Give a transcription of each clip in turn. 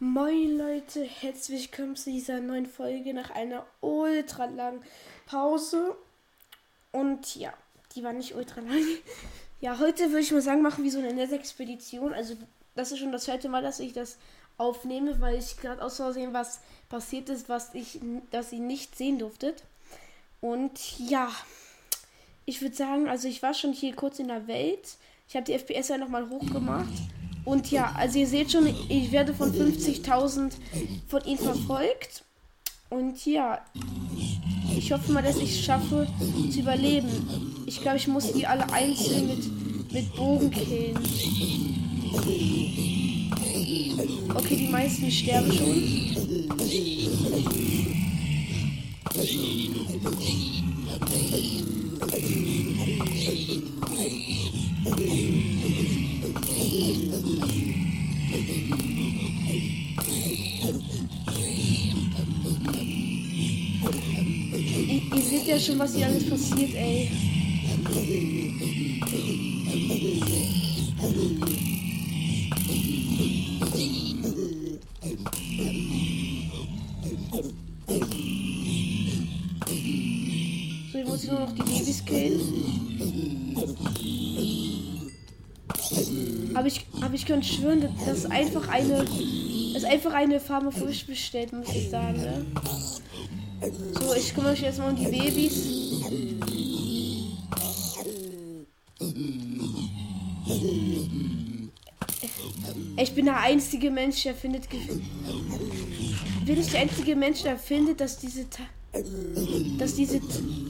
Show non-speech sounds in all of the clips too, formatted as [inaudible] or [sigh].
Moin Leute, herzlich willkommen zu dieser neuen Folge nach einer ultra langen Pause. Und ja, die war nicht ultra lang. [laughs] Ja, heute würde ich mal sagen, machen wir so eine nette Expedition. Also, das ist schon das zweite Mal, dass ich das aufnehme, weil ich gerade aus Versehen was passiert ist, was ich, dass ihr nicht sehen durftet. Und ja, ich würde sagen, also ich war schon hier kurz in der Welt. Ich habe die FPS ja nochmal hochgemacht. Und ja, also ihr seht schon, ich werde von 50.000 von ihnen verfolgt. Und ja, ich hoffe mal, dass ich es schaffe zu überleben. Ich glaube, ich muss die alle einzeln mit, mit Bogen killen. Okay, die meisten sterben schon. Ja schon, was hier alles passiert, ey. So, ich muss nur noch die Babys killen. Aber ich, aber ich könnte schwören, das ist einfach eine, das ist einfach eine Farbe frisch bestellt, muss ich sagen. Ne? So, ich kümmere mich jetzt mal um die Babys. Ich bin der einzige Mensch, der findet. Bin ich der einzige Mensch, der findet, dass diese. Dass diese,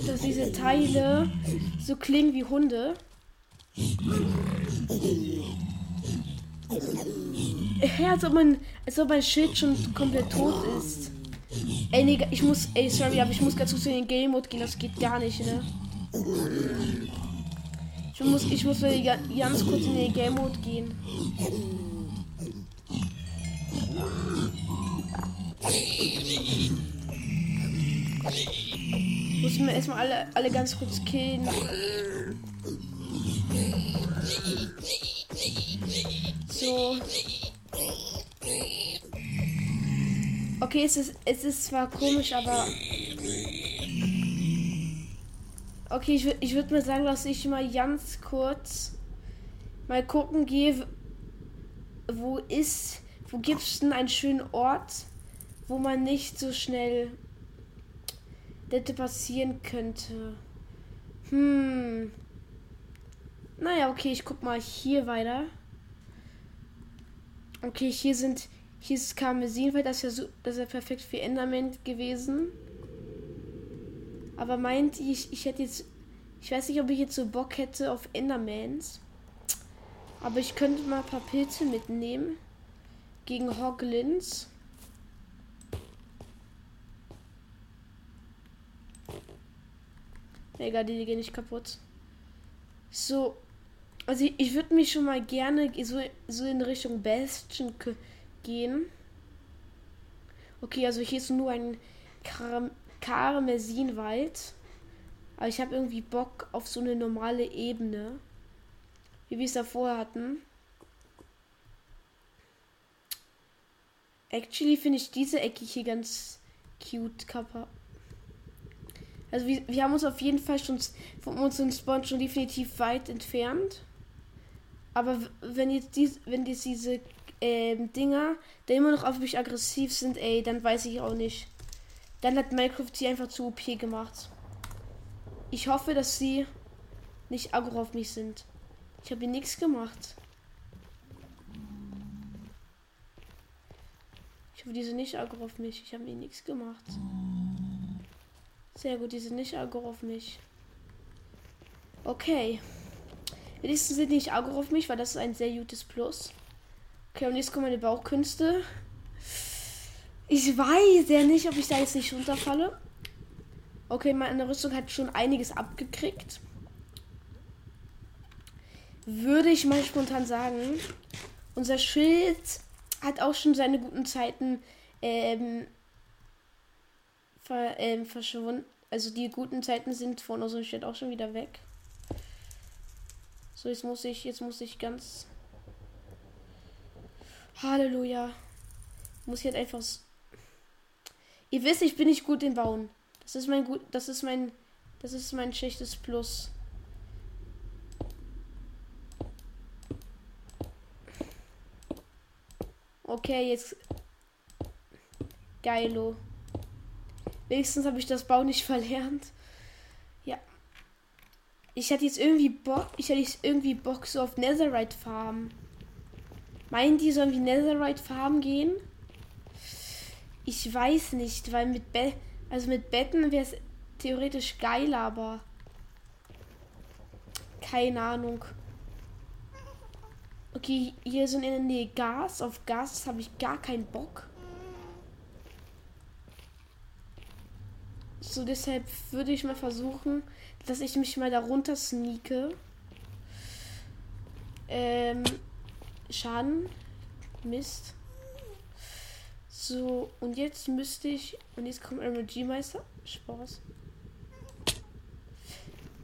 dass diese Teile so klingen wie Hunde. Ja, als ob mein, als ob mein Schild schon komplett tot ist. Ey, nee, ich muss, ey, sorry, aber ich muss ganz kurz in den Game Mode gehen, das geht gar nicht, ne? Ich muss, ich muss ganz kurz in den Game Mode gehen. Muss mir erstmal alle, alle ganz kurz killen. So. Okay, es ist, es ist zwar komisch, aber. Okay, ich, ich würde mal sagen, dass ich mal ganz kurz mal gucken gehe, wo ist, wo gibt es denn einen schönen Ort, wo man nicht so schnell hätte passieren könnte. Hm. Naja, okay, ich guck mal hier weiter. Okay, hier sind. Hier ist Karmesinfeld, das ja so, das ja perfekt für Enderman gewesen. Aber meint ich, ich hätte jetzt. Ich weiß nicht, ob ich jetzt so Bock hätte auf Endermans. Aber ich könnte mal ein paar Pilze mitnehmen. Gegen Hoglins. Egal, die gehen nicht kaputt. So. Also ich, ich würde mich schon mal gerne so, so in Richtung Bastion gehen. Okay, also hier ist nur ein Kar Karmesinwald. Aber ich habe irgendwie Bock auf so eine normale Ebene. Wie wir es davor hatten. Actually finde ich diese Ecke hier ganz cute, Kappa. Also wir, wir haben uns auf jeden Fall schon von unserem Spawn schon definitiv weit entfernt. Aber wenn jetzt dies, wenn jetzt diese ähm, Dinger da immer noch auf mich aggressiv sind, ey, dann weiß ich auch nicht. Dann hat Minecraft sie einfach zu OP gemacht. Ich hoffe, dass sie nicht aggro auf mich sind. Ich habe hier nichts gemacht. Ich hoffe, die sind nicht aggro auf mich. Ich habe hier nichts gemacht. Sehr gut, die sind nicht aggro auf mich. Okay. Wenigstens sind die nicht aggro auf mich, weil das ist ein sehr gutes Plus. Okay, und jetzt kommen meine Bauchkünste. Ich weiß ja nicht, ob ich da jetzt nicht runterfalle. Okay, meine Rüstung hat schon einiges abgekriegt. Würde ich mal spontan sagen. Unser Schild hat auch schon seine guten Zeiten ähm, ver, ähm, verschwunden. Also die guten Zeiten sind von unserem Schild auch schon wieder weg. So, jetzt muss ich, jetzt muss ich ganz. Halleluja. Muss ich halt einfach. Ihr wisst, ich bin nicht gut im Bauen. Das ist mein gut. Das ist mein. Das ist mein schlechtes Plus. Okay, jetzt. Geilo. Wenigstens habe ich das Bau nicht [laughs] verlernt. Ja. Ich hatte jetzt irgendwie Bock. Ich hatte jetzt irgendwie Bock so auf Netherite Farm. Meinen die sollen wie Netherite Farm gehen? Ich weiß nicht, weil mit Be also mit Betten wäre es theoretisch geil, aber keine Ahnung. Okay, hier sind in der Nähe Gas. Auf Gas habe ich gar keinen Bock. So, deshalb würde ich mal versuchen, dass ich mich mal darunter sneake. Ähm, Schaden. Mist. So, und jetzt müsste ich. Und jetzt kommt MG-Meister. Spaß.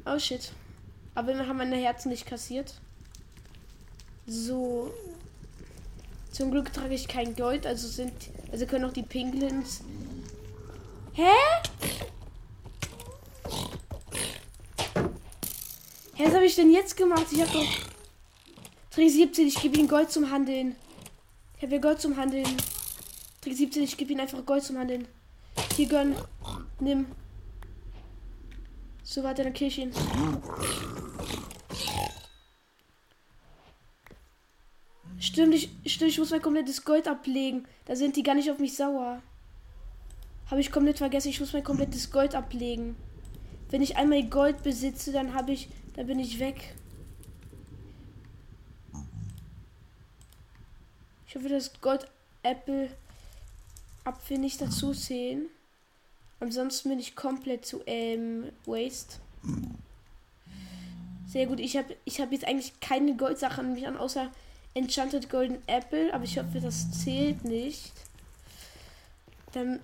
Oh shit. Aber wir haben meine Herzen nicht kassiert. So. Zum Glück trage ich kein Gold, also sind. Also können auch die Pinglins. Hä? Hä, was habe ich denn jetzt gemacht? Ich habe doch. Trick 17, ich gebe ihm Gold zum Handeln. Ich habe Gold zum Handeln. Trick 17, ich gebe ihm einfach Gold zum Handeln. Hier gönn. Nimm. So, warte, dann kill ich ihn. Stimmt, ich, stimmt, ich muss mein komplettes Gold ablegen. Da sind die gar nicht auf mich sauer. Habe ich komplett vergessen, ich muss mein komplettes Gold ablegen. Wenn ich einmal Gold besitze, dann habe ich, dann bin ich weg. Ich hoffe, das Gold Apple Apfel nicht dazu zählen. Ansonsten bin ich komplett zu ähm, Waste. Sehr gut. Ich habe ich hab jetzt eigentlich keine Goldsache an mich an, außer Enchanted Golden Apple. Aber ich hoffe, das zählt nicht. Dann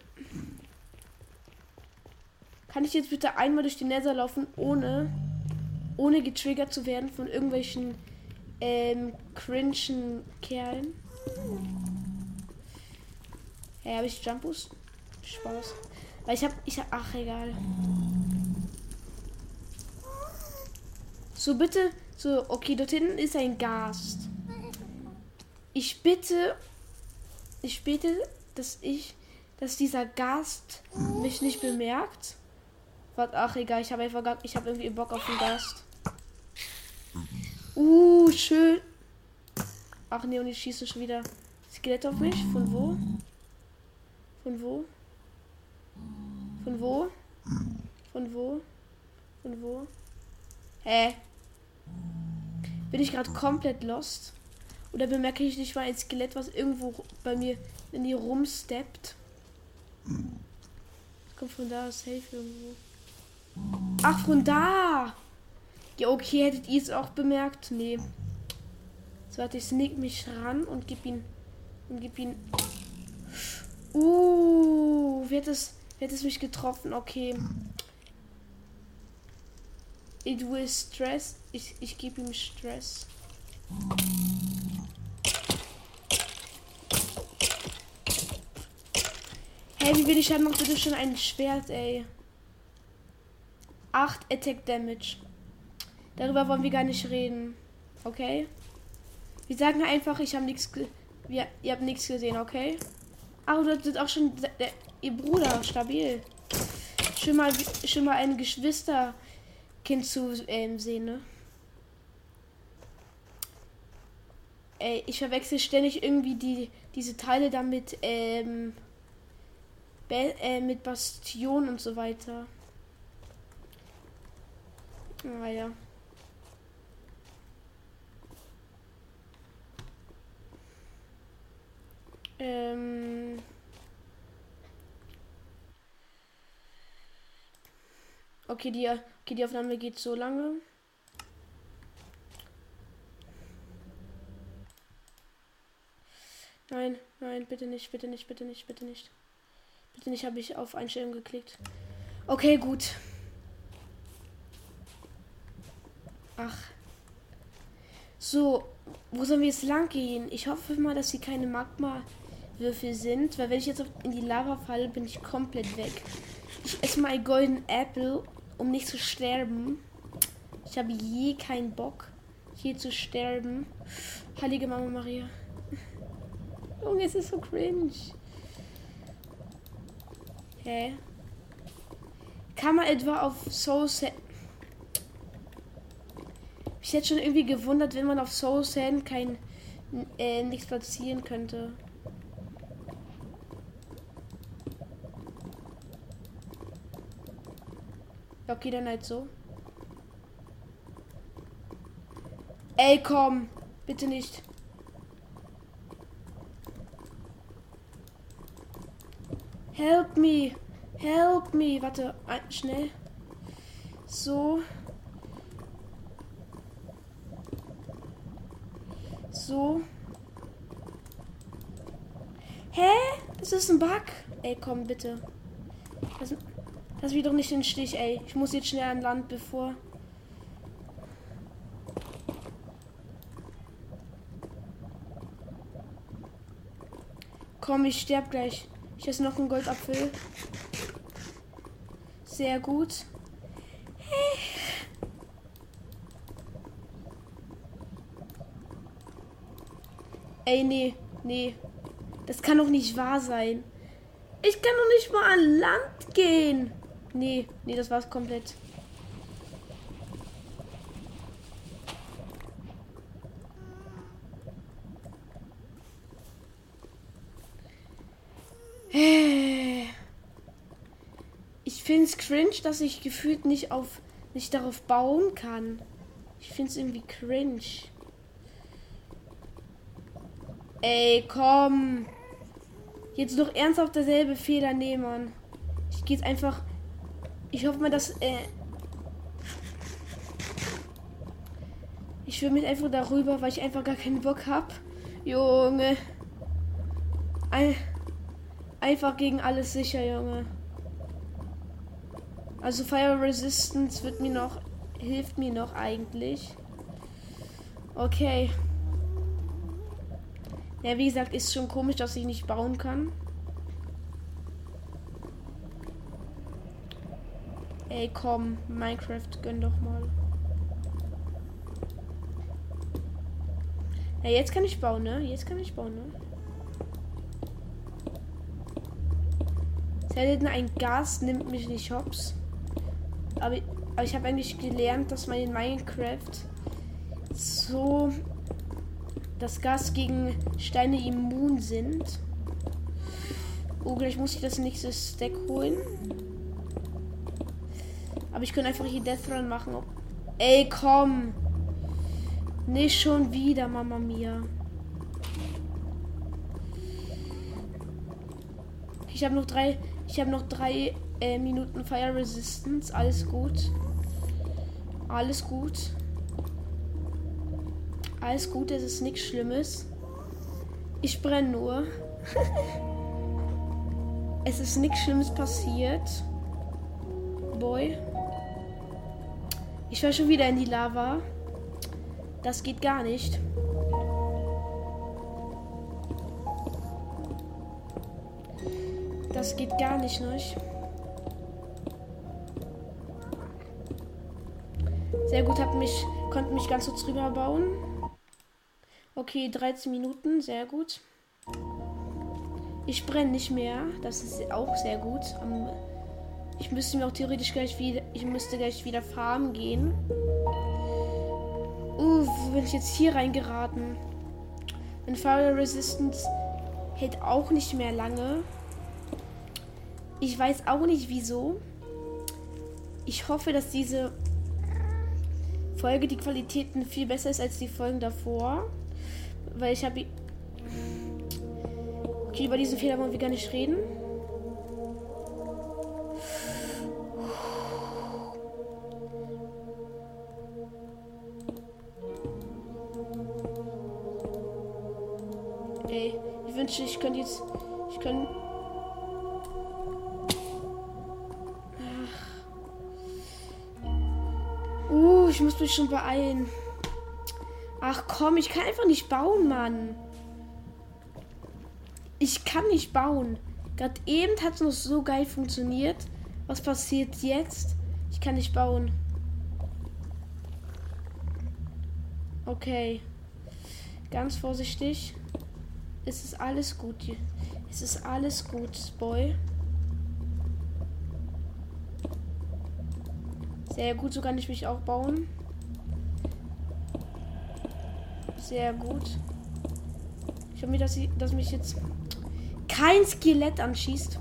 kann ich jetzt bitte einmal durch die Nether laufen, ohne, ohne getriggert zu werden von irgendwelchen ähm, cringen Kerlen. Ja, habe ich Jumpus? Spaß. Weil ich habe, ich hab, ach egal. So bitte, so okay, dort hinten ist ein Gast. Ich bitte, ich bitte, dass ich, dass dieser Gast mich nicht bemerkt. Warte, ach egal, ich habe einfach gar, ich habe irgendwie Bock auf den Gast. Uh, schön. Ach nee, und ich schieße schon wieder Skelett auf mich. Von wo? Von wo? Von wo? Von wo? Von wo? Hä? Bin ich gerade komplett lost? Oder bemerke ich nicht mal ein Skelett, was irgendwo bei mir in die rumsteppt? Kommt von da, safe irgendwo. Ach, von da! Ja, okay, hättet ihr es auch bemerkt? Nee. So, warte, ich sneak mich ran und gib ihn. Und gib ihn. Uh, wird es Jetzt ist mich getroffen, okay. It will stress. Ich, ich gebe ihm Stress. Hey, wie will ich haben bitte schon ein Schwert, ey. 8 Attack Damage. Darüber wollen wir gar nicht reden. Okay? Wir sagen einfach, ich habe nichts. Wir, ihr habt nichts gesehen, okay? Ah, du hast auch schon der, ihr Bruder, stabil. Schon mal, schon mal ein Geschwisterkind zu ähm, sehen, ne? Ey, ich verwechsel ständig irgendwie die, diese Teile damit, ähm, äh, mit Bastion und so weiter. Naja. Ah, ähm. Okay, die, okay, die Aufnahme geht so lange. Nein, nein, bitte nicht, bitte nicht, bitte nicht, bitte nicht. Bitte nicht, habe ich auf Einstellung geklickt. Okay, gut. Ach. So, wo sollen wir jetzt lang gehen? Ich hoffe mal, dass sie keine Magma Würfel sind, weil wenn ich jetzt in die Lava falle, bin ich komplett weg. Ich esse mal Golden Apple, um nicht zu sterben. Ich habe je keinen Bock, hier zu sterben. Heilige Mama Maria. Junge, es ist so cringe. Hä? Kann man etwa auf Soul Sand. Ich hätte schon irgendwie gewundert, wenn man auf Soul Sand kein äh, nichts platzieren könnte. Okay, dann halt so. Ey, komm. Bitte nicht. Help me. Help me. Warte, schnell. So. So. Hä? Das ist ein Bug. Ey, komm, bitte. Lass, lass mich doch nicht den Stich, ey. Ich muss jetzt schnell an Land, bevor... Komm, ich sterb gleich. Ich esse noch einen Goldapfel. Sehr gut. Ey, nee, nee. Das kann doch nicht wahr sein. Ich kann doch nicht mal an Land gehen. Nee, nee, das war's komplett. Ich finde es cringe, dass ich gefühlt nicht auf nicht darauf bauen kann. Ich finde es irgendwie cringe. Ey, komm. Jetzt doch ernsthaft derselbe Fehler nehmen. Ich gehe jetzt einfach. Ich hoffe mal, dass. Äh ich will mich einfach darüber, weil ich einfach gar keinen Bock hab. Junge. Ein einfach gegen alles sicher, Junge. Also Fire Resistance wird mir noch hilft mir noch eigentlich. Okay. Ja, wie gesagt, ist schon komisch, dass ich nicht bauen kann. Ey, komm, Minecraft, gönn doch mal. Ja, jetzt kann ich bauen, ne? Jetzt kann ich bauen, ne? Selten ein Gas nimmt mich nicht hops. Aber, aber ich habe eigentlich gelernt, dass man in Minecraft so das Gas gegen Steine immun sind. Oh, gleich muss ich das nächste Stack holen. Aber ich könnte einfach hier Death Run machen. Ey, komm. Nicht schon wieder, Mama Mia. Ich habe noch drei. Ich habe noch drei äh, Minuten Fire Resistance. Alles gut. Alles gut. Alles gut, es ist nichts Schlimmes. Ich brenne nur. [laughs] es ist nichts Schlimmes passiert. Boy. Ich war schon wieder in die Lava. Das geht gar nicht. Das geht gar nicht, nicht. Sehr gut, hab mich, konnte mich ganz so drüber bauen. Okay, 13 Minuten, sehr gut. Ich brenne nicht mehr, das ist auch sehr gut. Ich müsste mir auch theoretisch gleich wieder, ich müsste gleich wieder farmen gehen. Uh, wo bin ich jetzt hier reingeraten? Ein Fire Resistance hält auch nicht mehr lange. Ich weiß auch nicht wieso. Ich hoffe, dass diese Folge die Qualitäten viel besser ist als die Folgen davor. Weil ich habe. Okay, über diesen Fehler wollen wir gar nicht reden. Mich schon beeilen. Ach komm, ich kann einfach nicht bauen, Mann. Ich kann nicht bauen. Gerade eben hat es noch so geil funktioniert. Was passiert jetzt? Ich kann nicht bauen. Okay. Ganz vorsichtig. Es ist alles gut. Es ist alles gut, Boy. Sehr gut, so kann ich mich auch bauen. Sehr gut. Ich hoffe dass, dass mich jetzt kein Skelett anschießt.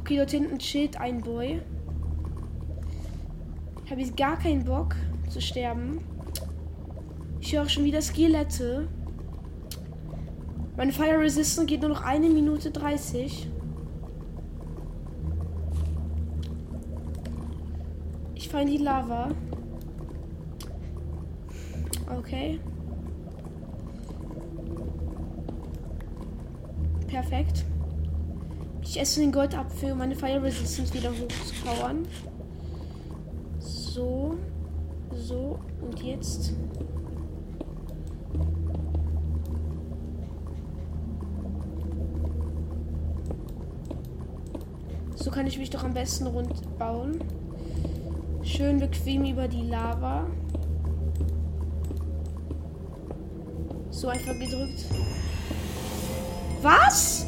Okay, dort hinten chillt ein Boy. Ich habe jetzt gar keinen Bock zu sterben. Ich höre schon wieder Skelette. Meine Fire Resistance geht nur noch eine Minute 30. Ich fahre in die Lava. Okay. Perfekt. Ich esse den Goldapfel, um meine Fire Resistance wieder hochzupowern. So. So. Und jetzt. So kann ich mich doch am besten rund bauen. Schön bequem über die Lava. So einfach gedrückt. Was?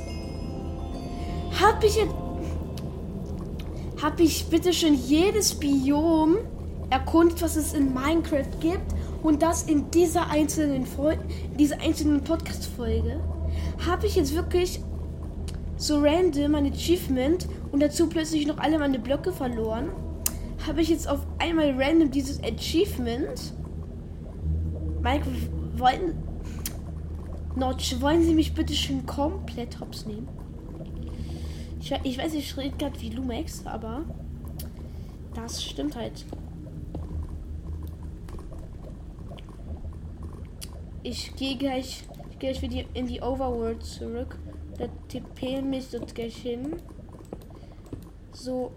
Hab ich jetzt. Hab ich bitte schon jedes Biom erkundet, was es in Minecraft gibt? Und das in dieser einzelnen Folge, dieser einzelnen Podcast-Folge? Habe ich jetzt wirklich so random ein Achievement und dazu plötzlich noch alle meine Blöcke verloren? Habe ich jetzt auf einmal random dieses Achievement? Minecraft wollten. Notch, wollen Sie mich bitte schön komplett hops nehmen? Ich, ich weiß, ich rede gerade wie Lumex, aber das stimmt halt. Ich gehe gleich, ich gehe gleich wieder in die Overworld zurück. Da TP mich dort gleich hin. So,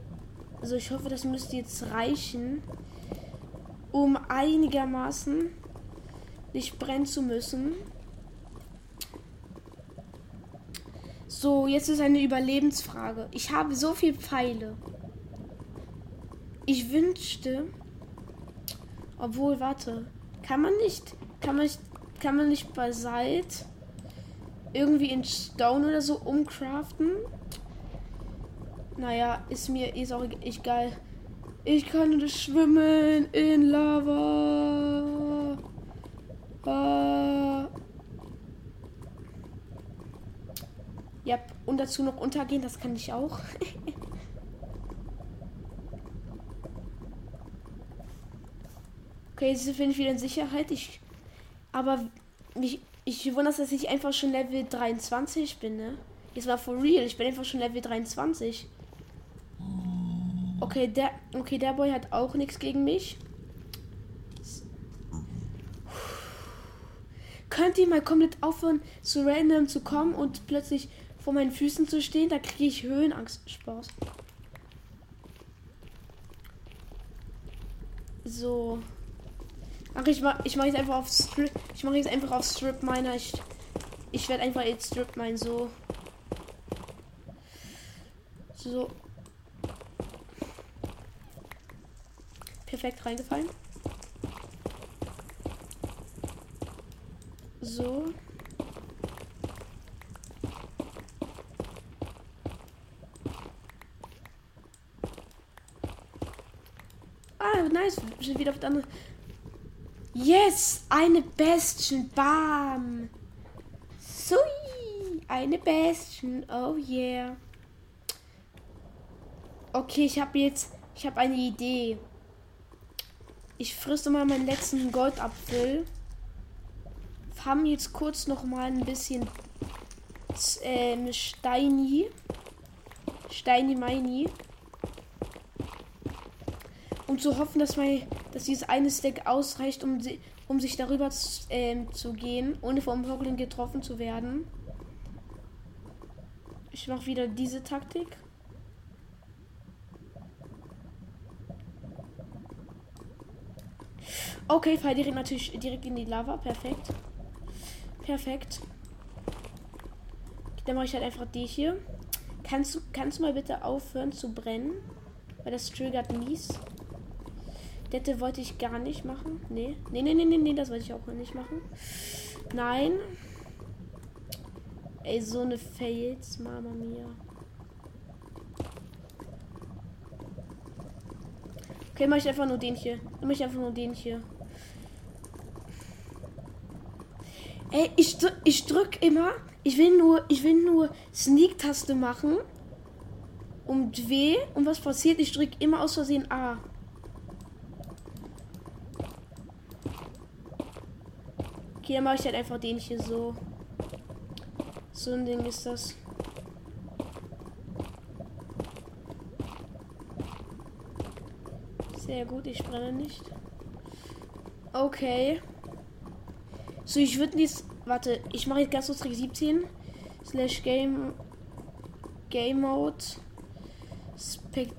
also ich hoffe, das müsste jetzt reichen, um einigermaßen nicht brennen zu müssen. So, jetzt ist eine Überlebensfrage. Ich habe so viel Pfeile. Ich wünschte. Obwohl, warte. Kann man nicht. Kann man nicht. Kann man nicht bei Salt irgendwie in Stone oder so umcraften? Naja, ist mir ist auch egal. Ich kann das schwimmen in Lava. Ah. Ja, und dazu noch untergehen, das kann ich auch. [laughs] okay, jetzt bin ich wieder in Sicherheit. Ich, aber mich, ich wundere, dass ich einfach schon Level 23 bin, ne? Jetzt mal for real, ich bin einfach schon Level 23. Okay, der, okay, der Boy hat auch nichts gegen mich. Könnt ihr mal komplett aufhören, zu random zu kommen und plötzlich vor meinen Füßen zu stehen, da kriege ich Höhenangst. Spaß. So. Ach, ich mach, ich mach jetzt einfach auf Strip. Ich mache jetzt einfach auf Strip Miner. Ich, ich werde einfach jetzt Strip Mine so. So. Perfekt reingefallen. So. Nice. Wir sind wieder auf der anderen. Yes! Eine Bastion. Bam! Sui! Eine Bastion. Oh yeah. Okay, ich habe jetzt. Ich habe eine Idee. Ich friste mal meinen letzten Goldapfel. Haben jetzt kurz noch mal ein bisschen ähm, Steini. Steini Meini zu hoffen, dass, mein, dass dieses eine Stack ausreicht, um, um sich darüber zu, ähm, zu gehen, ohne vom Hoglin getroffen zu werden. Ich mache wieder diese Taktik. Okay, fall direkt natürlich direkt in die Lava. Perfekt. Perfekt. dann mache ich halt einfach die hier. Kannst du, kannst du mal bitte aufhören zu brennen? Weil das triggert mies. Dette wollte ich gar nicht machen. Nee. Nee, nee, nee, nee, nee, das wollte ich auch nicht machen. Nein. Ey, so eine Fails, Mama mia. Okay, mach ich einfach nur den hier. Mach ich einfach nur den hier. Ey, ich, ich drück immer. Ich will nur, ich will nur Sneak-Taste machen. Und W. Und was passiert? Ich drück immer aus Versehen A. Okay, dann mache ich halt einfach den hier so. So ein Ding ist das. Sehr gut, ich brenne nicht. Okay. So, ich würde jetzt. Warte, ich mache jetzt ganz kurz Trick 17. Slash Game. Game Mode. Spec,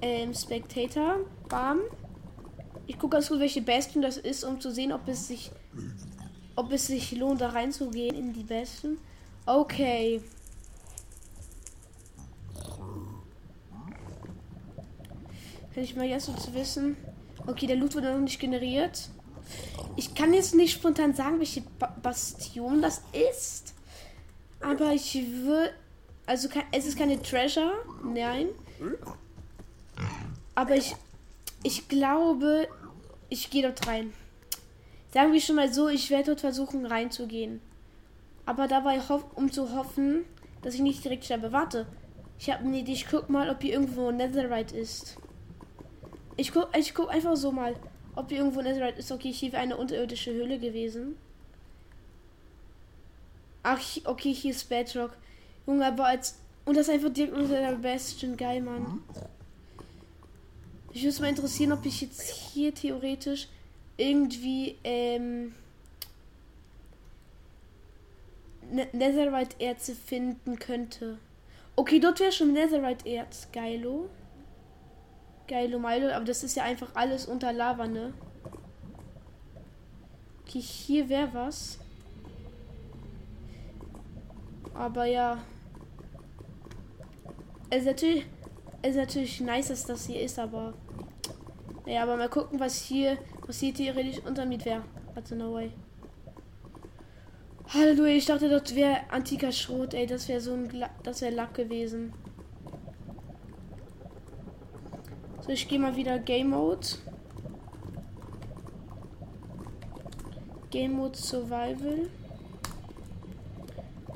ähm, Spectator. Bam. Ich gucke ganz kurz, welche Bastion das ist, um zu sehen, ob es sich ob es sich lohnt, da reinzugehen in die besten. Okay. Kann ich mal jetzt so zu wissen. Okay, der Loot wurde noch nicht generiert. Ich kann jetzt nicht spontan sagen, welche ba Bastion das ist. Aber ich würde. Also es ist keine Treasure. Nein. Aber ich. Ich glaube, ich gehe dort rein. Sagen wir schon mal so, ich werde dort versuchen reinzugehen. Aber dabei, um zu hoffen, dass ich nicht direkt sterbe. Warte. Ich habe eine Idee. Ich guck mal, ob hier irgendwo Netherite ist. Ich guck, ich guck einfach so mal, ob hier irgendwo Netherite ist. Okay, hier wäre eine unterirdische Höhle gewesen. Ach, okay, hier ist Bedrock. Junge, aber als. Und das einfach direkt unter der Bastion. Geil, Mann. Ich würde mal interessieren, ob ich jetzt hier theoretisch irgendwie ähm, ne-, Netherite-Erze finden könnte. Okay, dort wäre schon Netherite-Erz. Geilo. Geilo Milo. Aber das ist ja einfach alles unter Lava, ne? Okay, hier wäre was. Aber ja. Es ist natürlich, es ist natürlich nice, dass das hier ist, aber. Naja, aber mal gucken, was hier was hier theoretisch unter mir wäre. Warte, no way. Halleluja, ich dachte, das wäre antiker Schrot, ey. Das wäre so ein Gla das wäre Lack gewesen. So, ich gehe mal wieder Game Mode. Game Mode Survival.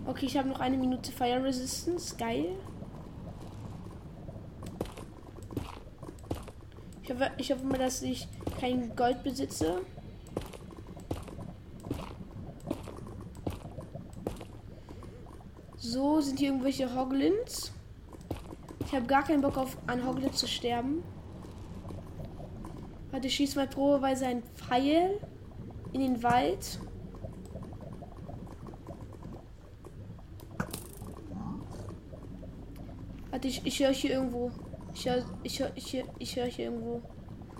Okay, ich habe noch eine Minute Fire Resistance. Geil. Ich hoffe, ich hoffe mal, dass ich kein Gold besitze. So, sind hier irgendwelche Hoglins. Ich habe gar keinen Bock auf an Hoglins zu sterben. Warte, ich schieße mal probeweise ein Pfeil in den Wald. Warte, ich, ich höre hier irgendwo. Ich höre ich hör, ich hör, ich hör hier irgendwo.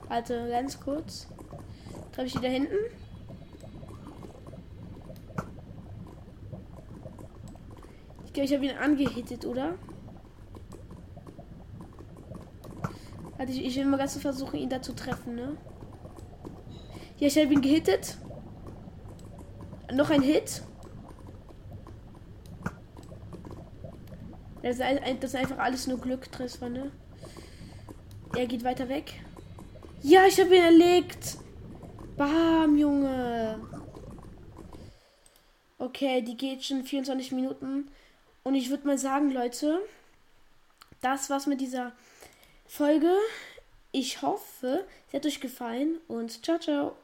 Warte, ganz kurz. Treffe ich die da hinten? Ich glaube, ich habe ihn angehittet, oder? Warte, ich, ich will mal ganz so versuchen, ihn da zu treffen, ne? Ja, ich habe ihn gehittet. Noch ein Hit. Das ist, einfach alles nur Glücktreffer, ne? Er geht weiter weg. Ja, ich habe ihn erlegt. Bam, Junge. Okay, die geht schon 24 Minuten. Und ich würde mal sagen, Leute, das war's mit dieser Folge. Ich hoffe, sie hat euch gefallen und ciao, ciao.